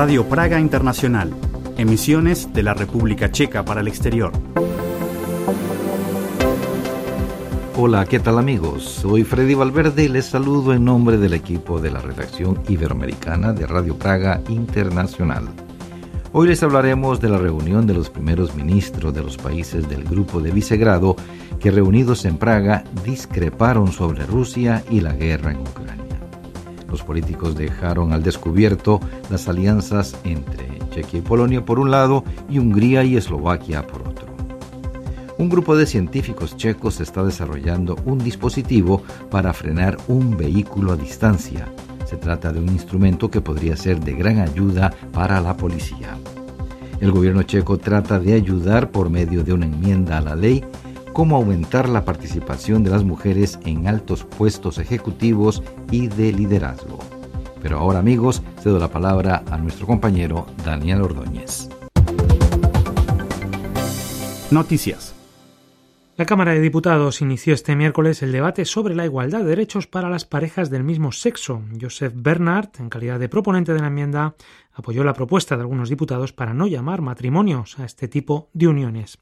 Radio Praga Internacional, emisiones de la República Checa para el exterior. Hola, ¿qué tal amigos? Soy Freddy Valverde y les saludo en nombre del equipo de la redacción iberoamericana de Radio Praga Internacional. Hoy les hablaremos de la reunión de los primeros ministros de los países del Grupo de Vicegrado que reunidos en Praga discreparon sobre Rusia y la guerra en Ucrania. Los políticos dejaron al descubierto las alianzas entre Chequia y Polonia por un lado y Hungría y Eslovaquia por otro. Un grupo de científicos checos está desarrollando un dispositivo para frenar un vehículo a distancia se trata de un instrumento que podría ser de gran ayuda para la policía. El gobierno checo trata de ayudar por medio de una enmienda a la ley cómo aumentar la participación de las mujeres en altos puestos ejecutivos y de liderazgo. Pero ahora amigos, cedo la palabra a nuestro compañero Daniel Ordóñez. Noticias. La Cámara de Diputados inició este miércoles el debate sobre la igualdad de derechos para las parejas del mismo sexo. Joseph Bernard, en calidad de proponente de la enmienda, apoyó la propuesta de algunos diputados para no llamar matrimonios a este tipo de uniones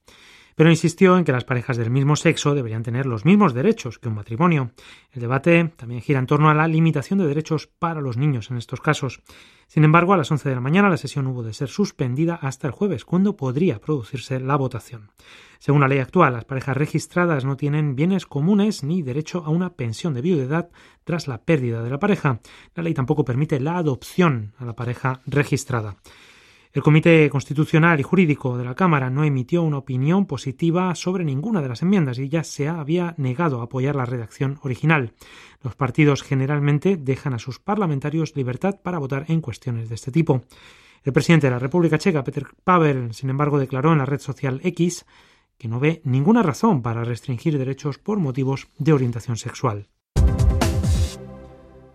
pero insistió en que las parejas del mismo sexo deberían tener los mismos derechos que un matrimonio. El debate también gira en torno a la limitación de derechos para los niños en estos casos. Sin embargo, a las 11 de la mañana la sesión hubo de ser suspendida hasta el jueves, cuando podría producirse la votación. Según la ley actual, las parejas registradas no tienen bienes comunes ni derecho a una pensión de viudedad tras la pérdida de la pareja. La ley tampoco permite la adopción a la pareja registrada. El Comité Constitucional y Jurídico de la Cámara no emitió una opinión positiva sobre ninguna de las enmiendas y ya se había negado a apoyar la redacción original. Los partidos generalmente dejan a sus parlamentarios libertad para votar en cuestiones de este tipo. El presidente de la República Checa, Peter Pavel, sin embargo, declaró en la red social X que no ve ninguna razón para restringir derechos por motivos de orientación sexual.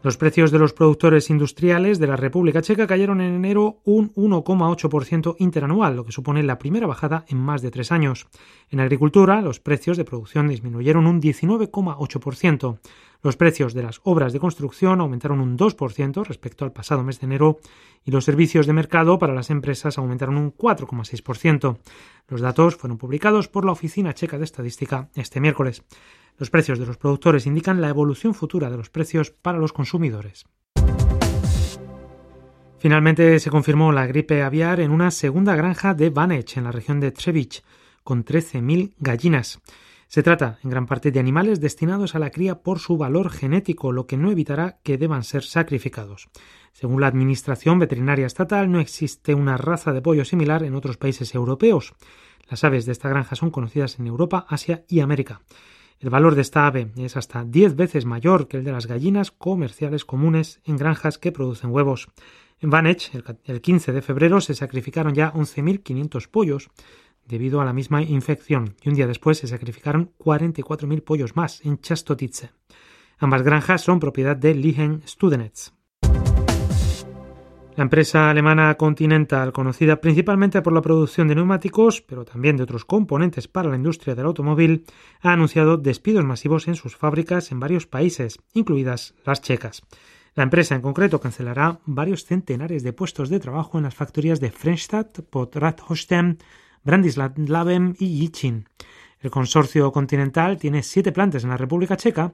Los precios de los productores industriales de la República Checa cayeron en enero un 1,8% interanual, lo que supone la primera bajada en más de tres años. En agricultura, los precios de producción disminuyeron un 19,8%. Los precios de las obras de construcción aumentaron un 2% respecto al pasado mes de enero y los servicios de mercado para las empresas aumentaron un 4,6%. Los datos fueron publicados por la Oficina Checa de Estadística este miércoles. Los precios de los productores indican la evolución futura de los precios para los consumidores. Finalmente se confirmó la gripe aviar en una segunda granja de Vanech, en la región de Trevich, con 13.000 gallinas. Se trata en gran parte de animales destinados a la cría por su valor genético, lo que no evitará que deban ser sacrificados. Según la Administración Veterinaria Estatal, no existe una raza de pollo similar en otros países europeos. Las aves de esta granja son conocidas en Europa, Asia y América. El valor de esta ave es hasta 10 veces mayor que el de las gallinas comerciales comunes en granjas que producen huevos. En Vanech, el 15 de febrero, se sacrificaron ya 11.500 pollos debido a la misma infección y un día después se sacrificaron 44.000 pollos más en Chastotice. Ambas granjas son propiedad de Lihen Studenetz. La empresa alemana Continental, conocida principalmente por la producción de neumáticos, pero también de otros componentes para la industria del automóvil, ha anunciado despidos masivos en sus fábricas en varios países, incluidas las checas. La empresa en concreto cancelará varios centenares de puestos de trabajo en las factorías de Frenstadt, Potrathostem, Brandislaven y Yichin. El consorcio Continental tiene siete plantas en la República Checa,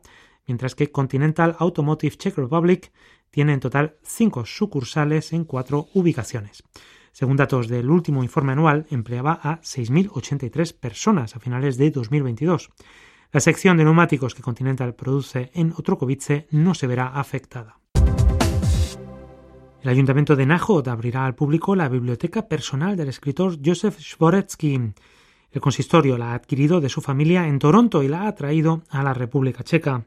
mientras que Continental Automotive Czech Republic tiene en total cinco sucursales en cuatro ubicaciones. Según datos del último informe anual, empleaba a 6.083 personas a finales de 2022. La sección de neumáticos que Continental produce en Otrokovice no se verá afectada. El ayuntamiento de Nájod abrirá al público la biblioteca personal del escritor Joseph Szworetsky. El consistorio la ha adquirido de su familia en Toronto y la ha traído a la República Checa.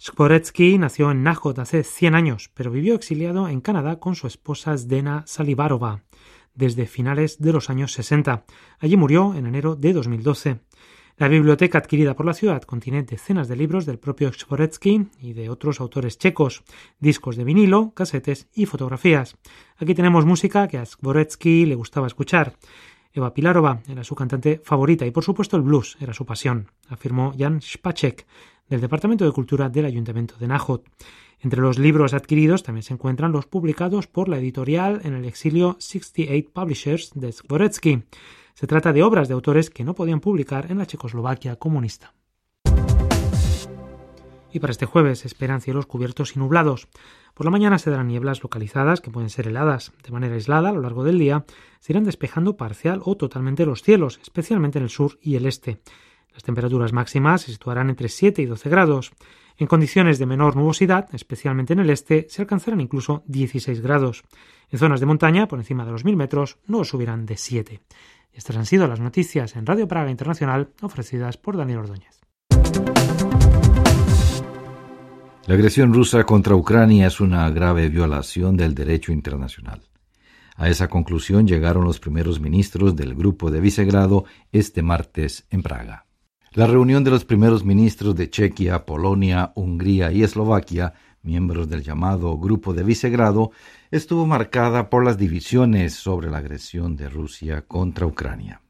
Skvoretsky nació en Nájod hace 100 años, pero vivió exiliado en Canadá con su esposa Zdena Salivarova desde finales de los años 60. Allí murió en enero de 2012. La biblioteca adquirida por la ciudad contiene decenas de libros del propio Skvoretsky y de otros autores checos, discos de vinilo, casetes y fotografías. Aquí tenemos música que a Skvoretsky le gustaba escuchar. Eva Pilarova era su cantante favorita y por supuesto el blues era su pasión, afirmó Jan Spacek, del Departamento de Cultura del Ayuntamiento de Nájot. Entre los libros adquiridos también se encuentran los publicados por la editorial en el exilio 68 Publishers de Zboretsky. Se trata de obras de autores que no podían publicar en la Checoslovaquia comunista. Y para este jueves esperan cielos cubiertos y nublados. Por la mañana se darán nieblas localizadas que pueden ser heladas. De manera aislada, a lo largo del día, se irán despejando parcial o totalmente los cielos, especialmente en el sur y el este. Las temperaturas máximas se situarán entre 7 y 12 grados. En condiciones de menor nubosidad, especialmente en el este, se alcanzarán incluso 16 grados. En zonas de montaña, por encima de los 1000 metros, no subirán de 7. Estas han sido las noticias en Radio Praga Internacional ofrecidas por Daniel Ordóñez. La agresión rusa contra Ucrania es una grave violación del derecho internacional. A esa conclusión llegaron los primeros ministros del Grupo de Visegrado este martes en Praga. La reunión de los primeros ministros de Chequia, Polonia, Hungría y Eslovaquia, miembros del llamado Grupo de Visegrado, estuvo marcada por las divisiones sobre la agresión de Rusia contra Ucrania.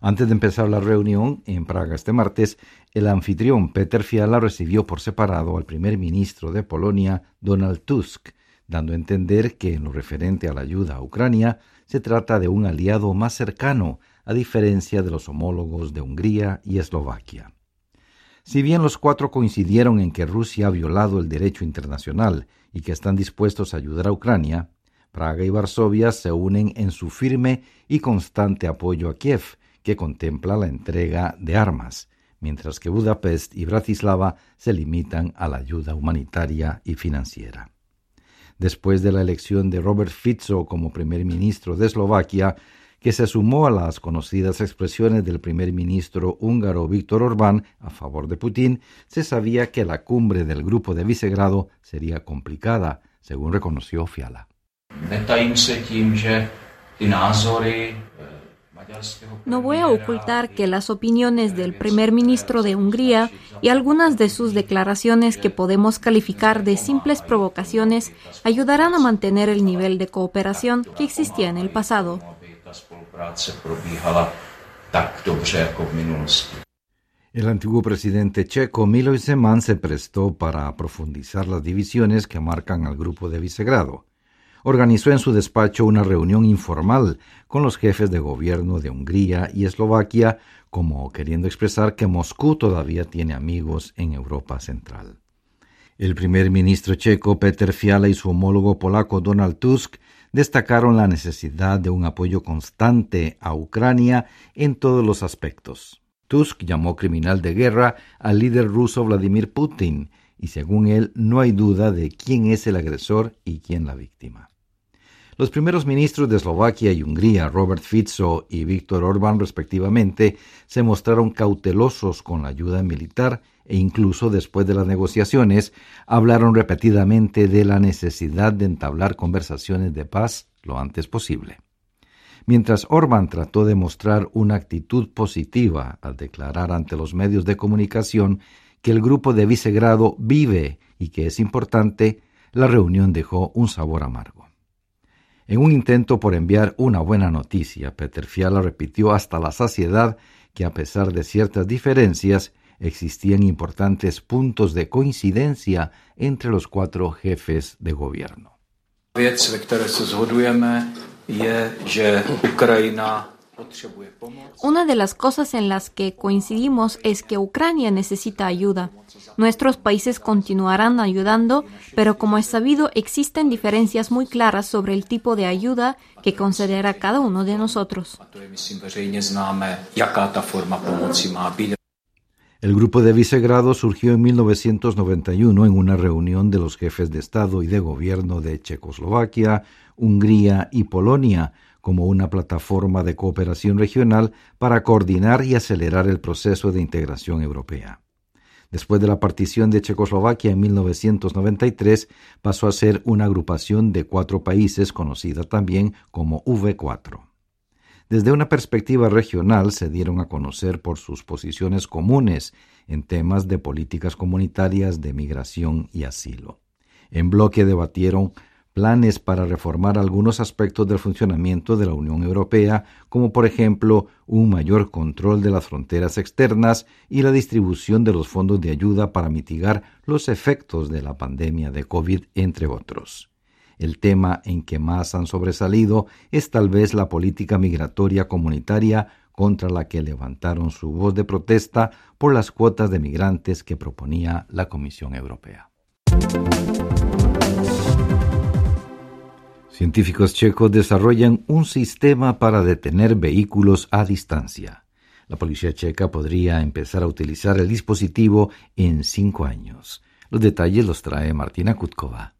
Antes de empezar la reunión en Praga este martes, el anfitrión Peter Fiala recibió por separado al primer ministro de Polonia, Donald Tusk, dando a entender que en lo referente a la ayuda a Ucrania se trata de un aliado más cercano, a diferencia de los homólogos de Hungría y Eslovaquia. Si bien los cuatro coincidieron en que Rusia ha violado el derecho internacional y que están dispuestos a ayudar a Ucrania, Praga y Varsovia se unen en su firme y constante apoyo a Kiev, que contempla la entrega de armas, mientras que Budapest y Bratislava se limitan a la ayuda humanitaria y financiera. Después de la elección de Robert Fico como primer ministro de Eslovaquia, que se sumó a las conocidas expresiones del primer ministro húngaro Víctor Orbán a favor de Putin, se sabía que la cumbre del grupo de Visegrado sería complicada, según reconoció Fiala. No voy a ocultar que las opiniones del primer ministro de Hungría y algunas de sus declaraciones que podemos calificar de simples provocaciones ayudarán a mantener el nivel de cooperación que existía en el pasado. El antiguo presidente checo Miloš Zeman se prestó para profundizar las divisiones que marcan al grupo de Visegrado organizó en su despacho una reunión informal con los jefes de gobierno de Hungría y Eslovaquia, como queriendo expresar que Moscú todavía tiene amigos en Europa Central. El primer ministro checo Peter Fiala y su homólogo polaco Donald Tusk destacaron la necesidad de un apoyo constante a Ucrania en todos los aspectos. Tusk llamó criminal de guerra al líder ruso Vladimir Putin y según él no hay duda de quién es el agresor y quién la víctima. Los primeros ministros de Eslovaquia y Hungría, Robert Fico y Víctor Orbán respectivamente, se mostraron cautelosos con la ayuda militar e incluso después de las negociaciones hablaron repetidamente de la necesidad de entablar conversaciones de paz lo antes posible. Mientras Orbán trató de mostrar una actitud positiva al declarar ante los medios de comunicación que el grupo de Visegrado vive y que es importante, la reunión dejó un sabor amargo. En un intento por enviar una buena noticia, Peter Fiala repitió hasta la saciedad que a pesar de ciertas diferencias, existían importantes puntos de coincidencia entre los cuatro jefes de gobierno. Una de las cosas en las que coincidimos es que Ucrania necesita ayuda. Nuestros países continuarán ayudando, pero como es sabido, existen diferencias muy claras sobre el tipo de ayuda que concederá cada uno de nosotros. El grupo de Visegrado surgió en 1991 en una reunión de los jefes de Estado y de Gobierno de Checoslovaquia, Hungría y Polonia, como una plataforma de cooperación regional para coordinar y acelerar el proceso de integración europea. Después de la partición de Checoslovaquia en 1993, pasó a ser una agrupación de cuatro países conocida también como V4. Desde una perspectiva regional se dieron a conocer por sus posiciones comunes en temas de políticas comunitarias de migración y asilo. En bloque debatieron planes para reformar algunos aspectos del funcionamiento de la Unión Europea, como por ejemplo un mayor control de las fronteras externas y la distribución de los fondos de ayuda para mitigar los efectos de la pandemia de COVID, entre otros. El tema en que más han sobresalido es tal vez la política migratoria comunitaria contra la que levantaron su voz de protesta por las cuotas de migrantes que proponía la Comisión Europea. Científicos checos desarrollan un sistema para detener vehículos a distancia. La policía checa podría empezar a utilizar el dispositivo en cinco años. Los detalles los trae Martina Kutkova.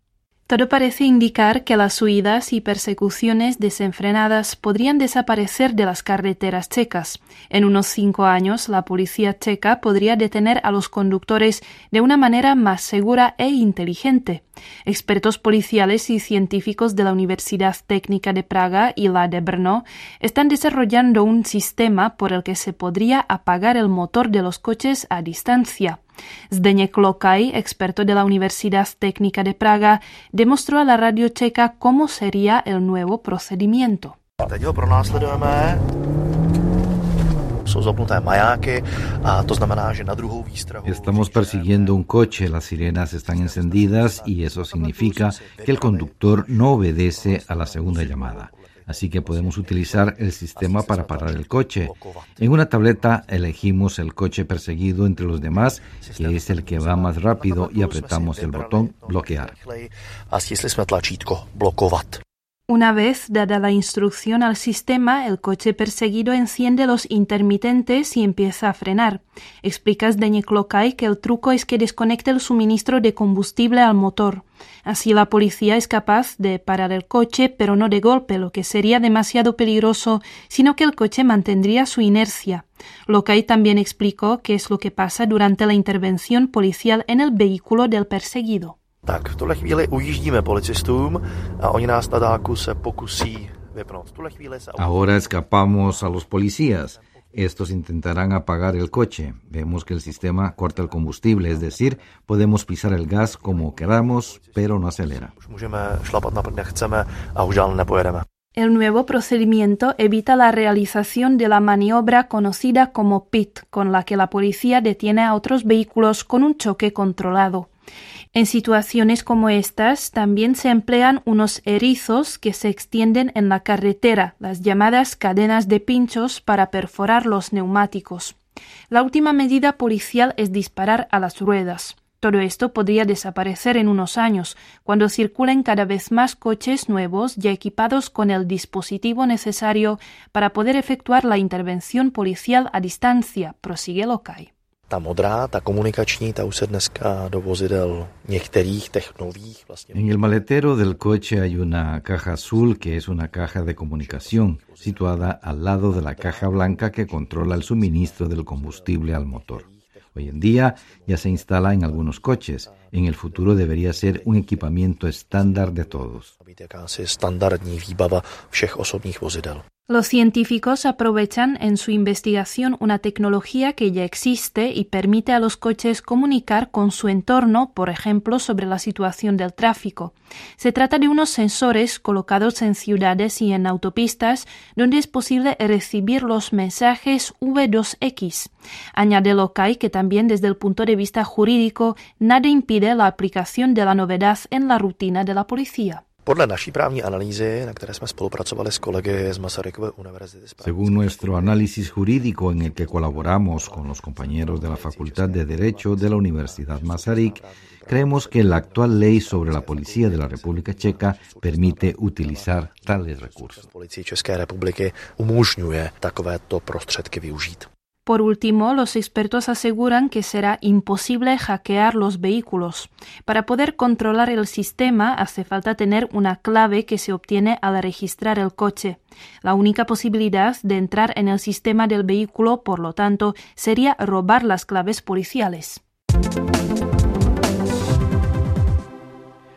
Todo parece indicar que las huidas y persecuciones desenfrenadas podrían desaparecer de las carreteras checas. En unos cinco años, la policía checa podría detener a los conductores de una manera más segura e inteligente. Expertos policiales y científicos de la Universidad Técnica de Praga y la de Brno están desarrollando un sistema por el que se podría apagar el motor de los coches a distancia. Zdeněk Lokaj, experto de la Universidad Técnica de Praga, demostró a la radio checa cómo sería el nuevo procedimiento. Estamos persiguiendo un coche, las sirenas están encendidas y eso significa que el conductor no obedece a la segunda llamada. así que podemos utilizar el sistema para parar el coche. En una tableta elegimos el coche perseguido entre los demás, que es el que va más rápido, y apretamos el botón bloquear. Una vez dada la instrucción al sistema, el coche perseguido enciende los intermitentes y empieza a frenar. Explicas Lokaj que el truco es que desconecte el suministro de combustible al motor. Así la policía es capaz de parar el coche, pero no de golpe, lo que sería demasiado peligroso, sino que el coche mantendría su inercia. Lokaj también explicó qué es lo que pasa durante la intervención policial en el vehículo del perseguido. Ahora escapamos a los policías. Estos intentarán apagar el coche. Vemos que el sistema corta el combustible, es decir, podemos pisar el gas como queramos, pero no acelera. El nuevo procedimiento evita la realización de la maniobra conocida como PIT, con la que la policía detiene a otros vehículos con un choque controlado. En situaciones como estas también se emplean unos erizos que se extienden en la carretera, las llamadas cadenas de pinchos para perforar los neumáticos. La última medida policial es disparar a las ruedas. Todo esto podría desaparecer en unos años, cuando circulen cada vez más coches nuevos ya equipados con el dispositivo necesario para poder efectuar la intervención policial a distancia, prosigue En el maletero del coche hay una caja azul que es una caja de comunicación situada al lado de la caja blanca que controla el suministro del combustible al motor. Hoy en día ya se instala en algunos coches. En el futuro debería ser un equipamiento estándar de todos. Los científicos aprovechan en su investigación una tecnología que ya existe y permite a los coches comunicar con su entorno, por ejemplo, sobre la situación del tráfico. Se trata de unos sensores colocados en ciudades y en autopistas donde es posible recibir los mensajes V2X. Añade Lokai que también desde el punto de vista jurídico nada impide la aplicación de la novedad en la rutina de la policía. Según nuestro análisis jurídico en el que colaboramos con los compañeros de la Facultad de Derecho de la Universidad Masaryk, creemos que la actual ley sobre la policía de la República Checa permite utilizar tales recursos. Por último, los expertos aseguran que será imposible hackear los vehículos. Para poder controlar el sistema hace falta tener una clave que se obtiene al registrar el coche. La única posibilidad de entrar en el sistema del vehículo, por lo tanto, sería robar las claves policiales.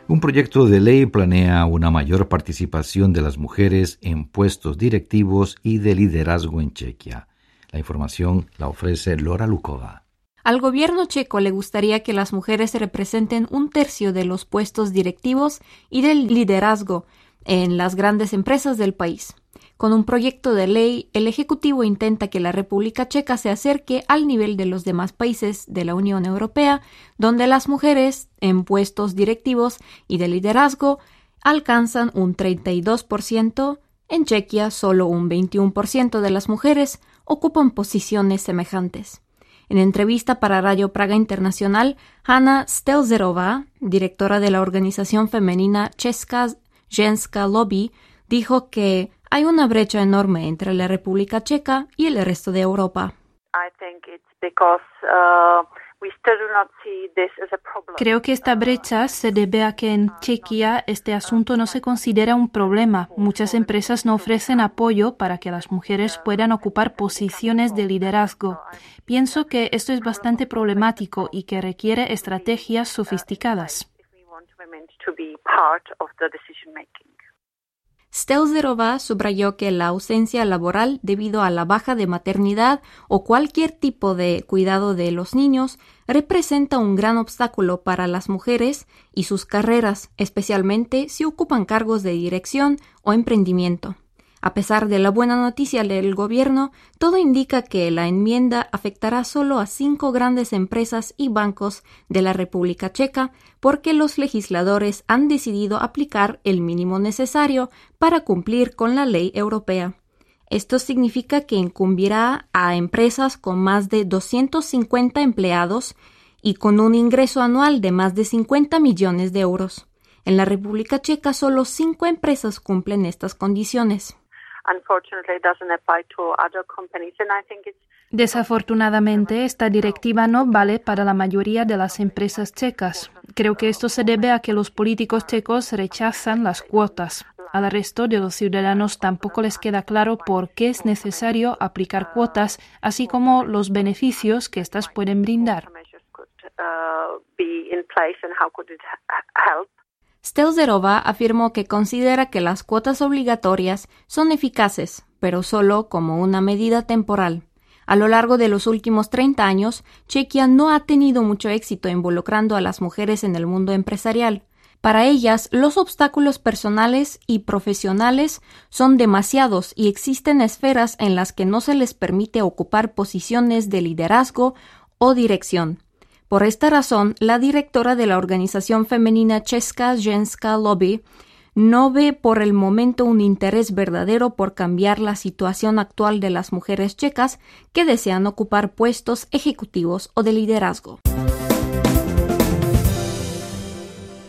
Un proyecto de ley planea una mayor participación de las mujeres en puestos directivos y de liderazgo en Chequia. La información la ofrece Lora Lukova. Al gobierno checo le gustaría que las mujeres representen un tercio de los puestos directivos y del liderazgo en las grandes empresas del país. Con un proyecto de ley, el Ejecutivo intenta que la República Checa se acerque al nivel de los demás países de la Unión Europea, donde las mujeres en puestos directivos y de liderazgo alcanzan un 32%, en Chequia solo un 21% de las mujeres ocupan posiciones semejantes. En entrevista para Radio Praga Internacional, Hanna Stelzerova, directora de la organización femenina Česká Ženska Lobby, dijo que hay una brecha enorme entre la República Checa y el resto de Europa. Creo que esta brecha se debe a que en Chequia este asunto no se considera un problema. Muchas empresas no ofrecen apoyo para que las mujeres puedan ocupar posiciones de liderazgo. Pienso que esto es bastante problemático y que requiere estrategias sofisticadas. Stelzerova subrayó que la ausencia laboral debido a la baja de maternidad o cualquier tipo de cuidado de los niños representa un gran obstáculo para las mujeres y sus carreras, especialmente si ocupan cargos de dirección o emprendimiento. A pesar de la buena noticia del gobierno, todo indica que la enmienda afectará solo a cinco grandes empresas y bancos de la República Checa porque los legisladores han decidido aplicar el mínimo necesario para cumplir con la ley europea. Esto significa que incumbirá a empresas con más de 250 empleados y con un ingreso anual de más de 50 millones de euros. En la República Checa solo cinco empresas cumplen estas condiciones. Desafortunadamente, esta directiva no vale para la mayoría de las empresas checas. Creo que esto se debe a que los políticos checos rechazan las cuotas. Al resto de los ciudadanos tampoco les queda claro por qué es necesario aplicar cuotas, así como los beneficios que éstas pueden brindar. Stelzerova afirmó que considera que las cuotas obligatorias son eficaces, pero solo como una medida temporal. A lo largo de los últimos 30 años, Chequia no ha tenido mucho éxito involucrando a las mujeres en el mundo empresarial. Para ellas, los obstáculos personales y profesionales son demasiados y existen esferas en las que no se les permite ocupar posiciones de liderazgo o dirección. Por esta razón, la directora de la organización femenina Česká Ženska Lobby no ve por el momento un interés verdadero por cambiar la situación actual de las mujeres checas que desean ocupar puestos ejecutivos o de liderazgo.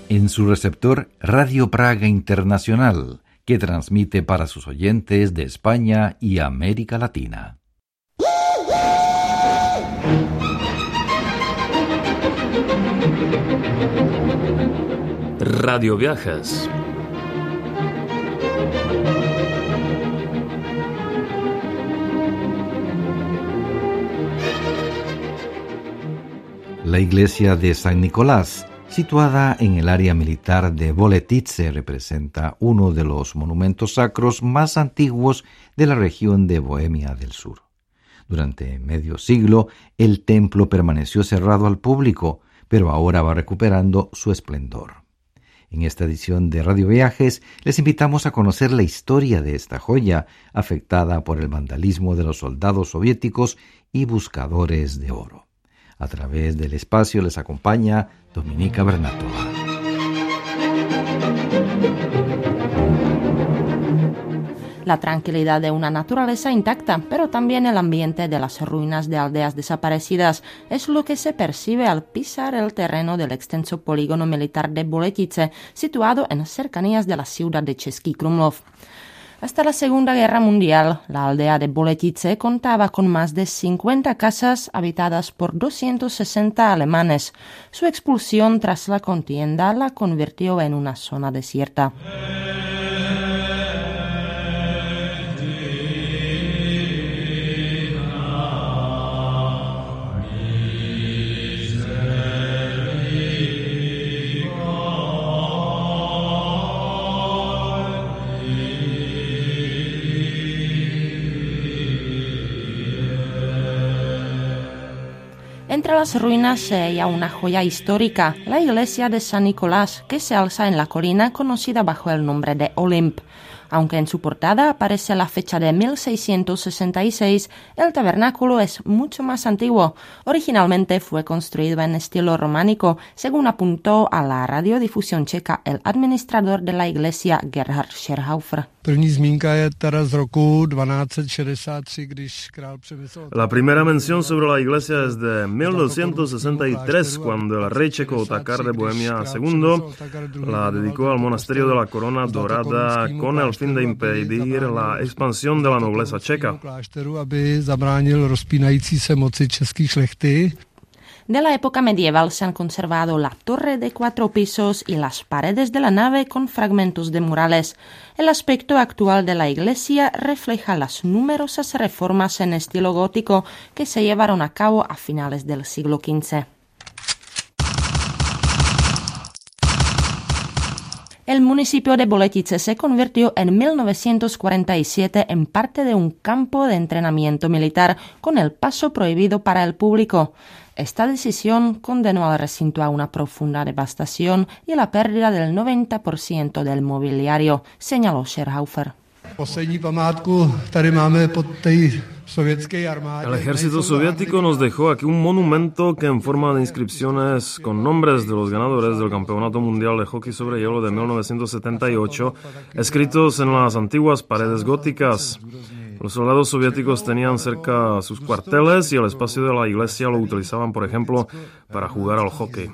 En su receptor Radio Praga Internacional, que transmite para sus oyentes de España y América Latina. Radio Viajes. La iglesia de San Nicolás, situada en el área militar de Boletice, representa uno de los monumentos sacros más antiguos de la región de Bohemia del Sur. Durante medio siglo, el templo permaneció cerrado al público, pero ahora va recuperando su esplendor. En esta edición de Radio Viajes les invitamos a conocer la historia de esta joya afectada por el vandalismo de los soldados soviéticos y buscadores de oro. A través del espacio les acompaña Dominica Bernatova. La tranquilidad de una naturaleza intacta, pero también el ambiente de las ruinas de aldeas desaparecidas es lo que se percibe al pisar el terreno del extenso polígono militar de Boletice, situado en cercanías de la ciudad de Český Krumlov. Hasta la Segunda Guerra Mundial, la aldea de Boletice contaba con más de 50 casas habitadas por 260 alemanes. Su expulsión tras la contienda la convirtió en una zona desierta. Entre las ruinas se halla una joya histórica, la iglesia de San Nicolás, que se alza en la colina conocida bajo el nombre de Olymp. Aunque en su portada aparece la fecha de 1666, el tabernáculo es mucho más antiguo. Originalmente fue construido en estilo románico, según apuntó a la radiodifusión checa el administrador de la iglesia Gerhard Scherhaufer. La primera mención sobre la iglesia es de 1263, cuando el rey checo Otakar de Bohemia II la dedicó al monasterio de la Corona Dorada con el fin de impedir la expansión de la nobleza checa. De la época medieval se han conservado la torre de cuatro pisos y las paredes de la nave con fragmentos de murales. El aspecto actual de la iglesia refleja las numerosas reformas en estilo gótico que se llevaron a cabo a finales del siglo XV. El municipio de Boletice se convirtió en 1947 en parte de un campo de entrenamiento militar con el paso prohibido para el público. Esta decisión condenó al recinto a una profunda devastación y a la pérdida del 90% del mobiliario, señaló Scherhaufer. El ejército soviético nos dejó aquí un monumento que en forma de inscripciones con nombres de los ganadores del Campeonato Mundial de Hockey sobre Hielo de 1978, escritos en las antiguas paredes góticas. Los soldados soviéticos tenían cerca sus cuarteles y el espacio de la iglesia lo utilizaban, por ejemplo, para jugar al hockey.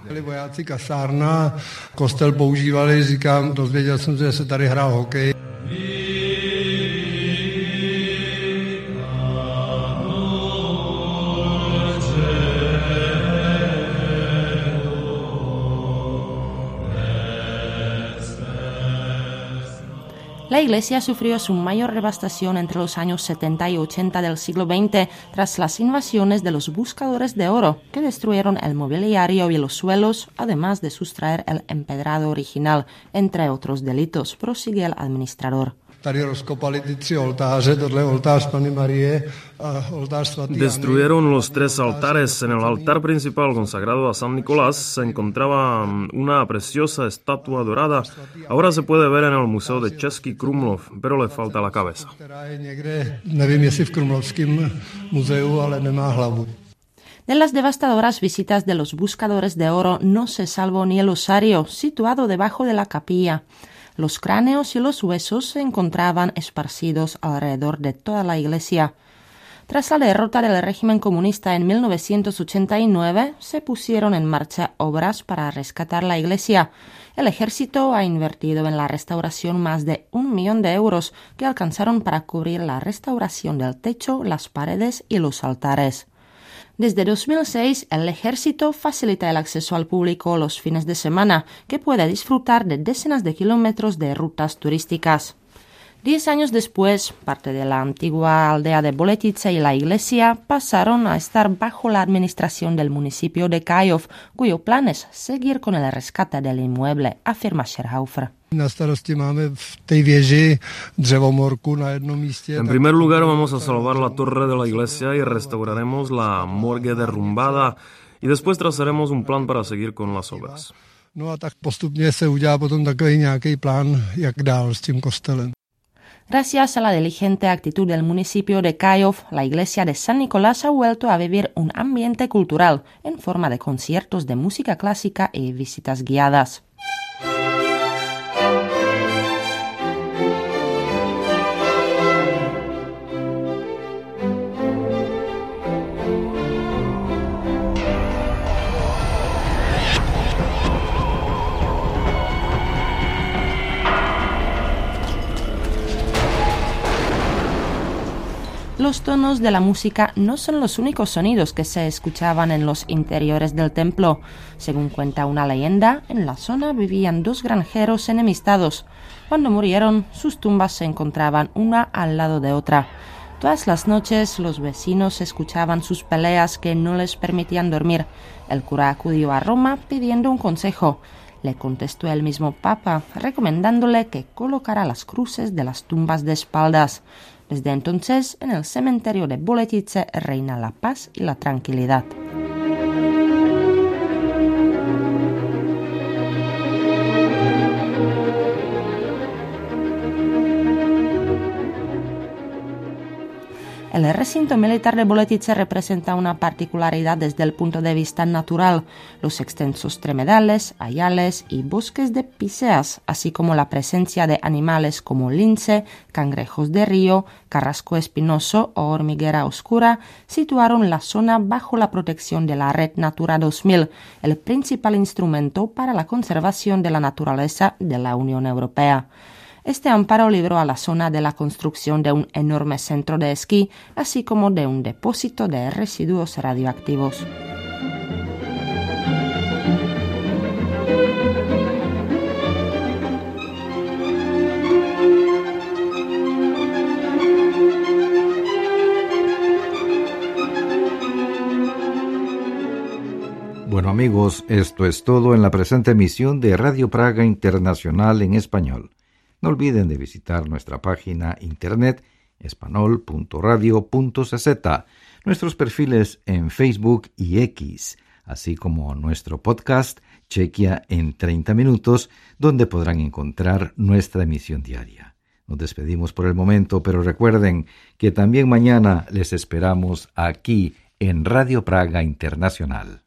La iglesia sufrió su mayor devastación entre los años 70 y 80 del siglo XX tras las invasiones de los buscadores de oro, que destruyeron el mobiliario y los suelos, además de sustraer el empedrado original, entre otros delitos, prosigue el administrador. Destruyeron los tres altares. En el altar principal consagrado a San Nicolás se encontraba mm, una preciosa estatua dorada. Ahora se puede ver en el Museo de Český Krumlov, pero le falta la cabeza. De las devastadoras visitas de los buscadores de oro no se salvó ni el osario, situado debajo de la capilla. Los cráneos y los huesos se encontraban esparcidos alrededor de toda la iglesia. Tras la derrota del régimen comunista en 1989, se pusieron en marcha obras para rescatar la iglesia. El ejército ha invertido en la restauración más de un millón de euros que alcanzaron para cubrir la restauración del techo, las paredes y los altares. Desde 2006, el ejército facilita el acceso al público los fines de semana, que puede disfrutar de decenas de kilómetros de rutas turísticas. Diez años después, parte de la antigua aldea de Boletice y la iglesia pasaron a estar bajo la administración del municipio de Kajov, cuyo plan es seguir con el rescate del inmueble, afirma Scherhaufer. En primer lugar vamos a salvar la torre de la iglesia y restauraremos la morgue derrumbada y después trazaremos un plan para seguir con las obras. Gracias a la diligente actitud del municipio de Kayov, la iglesia de San Nicolás ha vuelto a vivir un ambiente cultural en forma de conciertos de música clásica y visitas guiadas. Los tonos de la música no son los únicos sonidos que se escuchaban en los interiores del templo. Según cuenta una leyenda, en la zona vivían dos granjeros enemistados. Cuando murieron, sus tumbas se encontraban una al lado de otra. Todas las noches los vecinos escuchaban sus peleas que no les permitían dormir. El cura acudió a Roma pidiendo un consejo. Le contestó el mismo Papa, recomendándole que colocara las cruces de las tumbas de espaldas. Desde entonces, en el cementerio de Boletice reina la paz y la tranquilidad. El recinto militar de Boletice representa una particularidad desde el punto de vista natural, los extensos tremedales, ayales y bosques de piseas, así como la presencia de animales como lince, cangrejos de río, carrasco espinoso o hormiguera oscura, situaron la zona bajo la protección de la Red Natura 2000, el principal instrumento para la conservación de la naturaleza de la Unión Europea. Este amparo libró a la zona de la construcción de un enorme centro de esquí, así como de un depósito de residuos radioactivos. Bueno amigos, esto es todo en la presente emisión de Radio Praga Internacional en español. No olviden de visitar nuestra página internet espanol.radio.cz, nuestros perfiles en Facebook y X, así como nuestro podcast Chequia en 30 minutos, donde podrán encontrar nuestra emisión diaria. Nos despedimos por el momento, pero recuerden que también mañana les esperamos aquí en Radio Praga Internacional.